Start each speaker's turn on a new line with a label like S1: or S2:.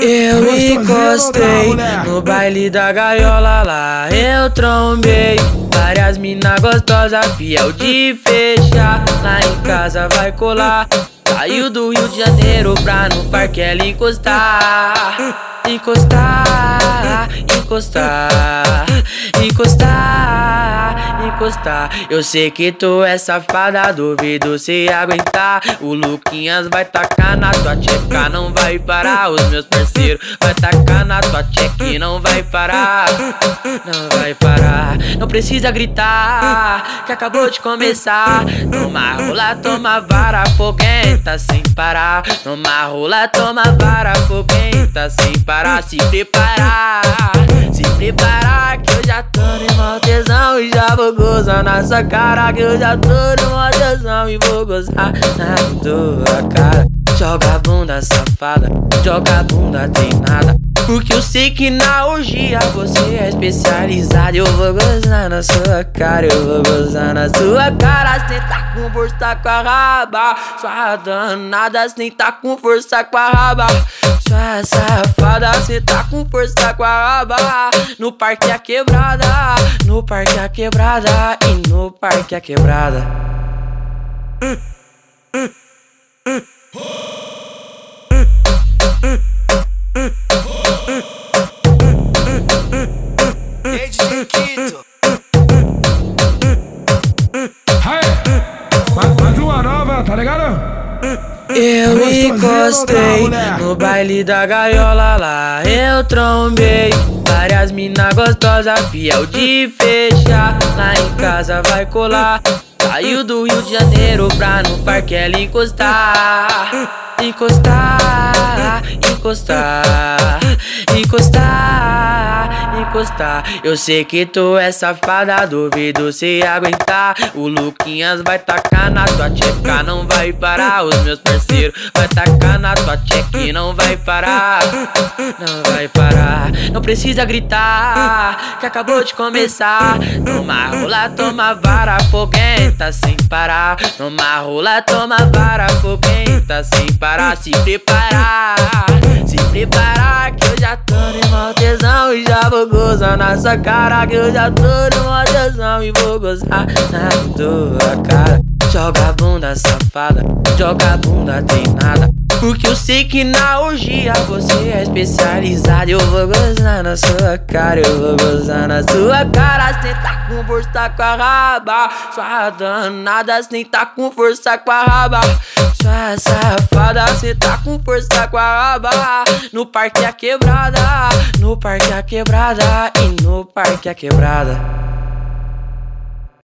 S1: Eu encostei no baile da gaiola lá, eu trombei várias mina gostosas, fiel de fechar. Lá em casa vai colar. Saiu do Rio de Janeiro pra no parque ela encostar, encostar, encostar, encostar Eu sei que tu é safada, duvido se aguentar. O Luquinhas vai tacar na tua tcheca, não vai parar. Os meus parceiros vai tacar na tua tcheca não vai parar. Não vai parar. Não precisa gritar, que acabou de começar. Toma rola, toma vara, foguenta sem parar. Toma rola, toma vara, foguenta sem parar. Se preparar, se preparar e já vou gozar nessa cara que eu já tô numa tesão e vou gozar na tua cara. Joga a bunda safada, joga a bunda tem nada. Porque eu sei que na orgia você é especializado. Eu vou gozar na sua cara, eu vou gozar na sua cara. Cê tá com força com a raba, sua danada, cê tá com força com a raba. Sua safada, cê tá com força com a raba. No parque a quebrada, no parque a quebrada e no parque a quebrada. Uh, Eu encostei no baile da gaiola lá, eu trombei. Várias mina gostosas, fiel de fechar. Lá em casa vai colar. Saiu do Rio de Janeiro pra no parque ela encostar. Encostar, encostar, encostar, encostar. Eu sei que tu é safada, duvido se aguentar. O Luquinhas vai tacar na tua tcheca, não vai parar. Os meus parceiros vai tacar na tua tcheca e não vai parar, não vai parar. Não precisa gritar, que acabou de começar. Toma rola, toma vara, foguenta sem parar. Toma rola, toma vara, foguenta sem parar se preparar, se preparar que eu já tô e já vou gozar nessa cara que eu já tô no mal tesão e vou gozar na tua cara. Joga a bunda safada, joga a bunda tem nada. Porque eu sei que na orgia você é especializado. Eu vou gozar na sua cara, eu vou gozar na sua cara. Cê tá com força com a raba. Sua danada, cê tá com força com a raba. Sua safada, cê tá com força com a raba. No parque a quebrada, no parque a quebrada e no parque a quebrada.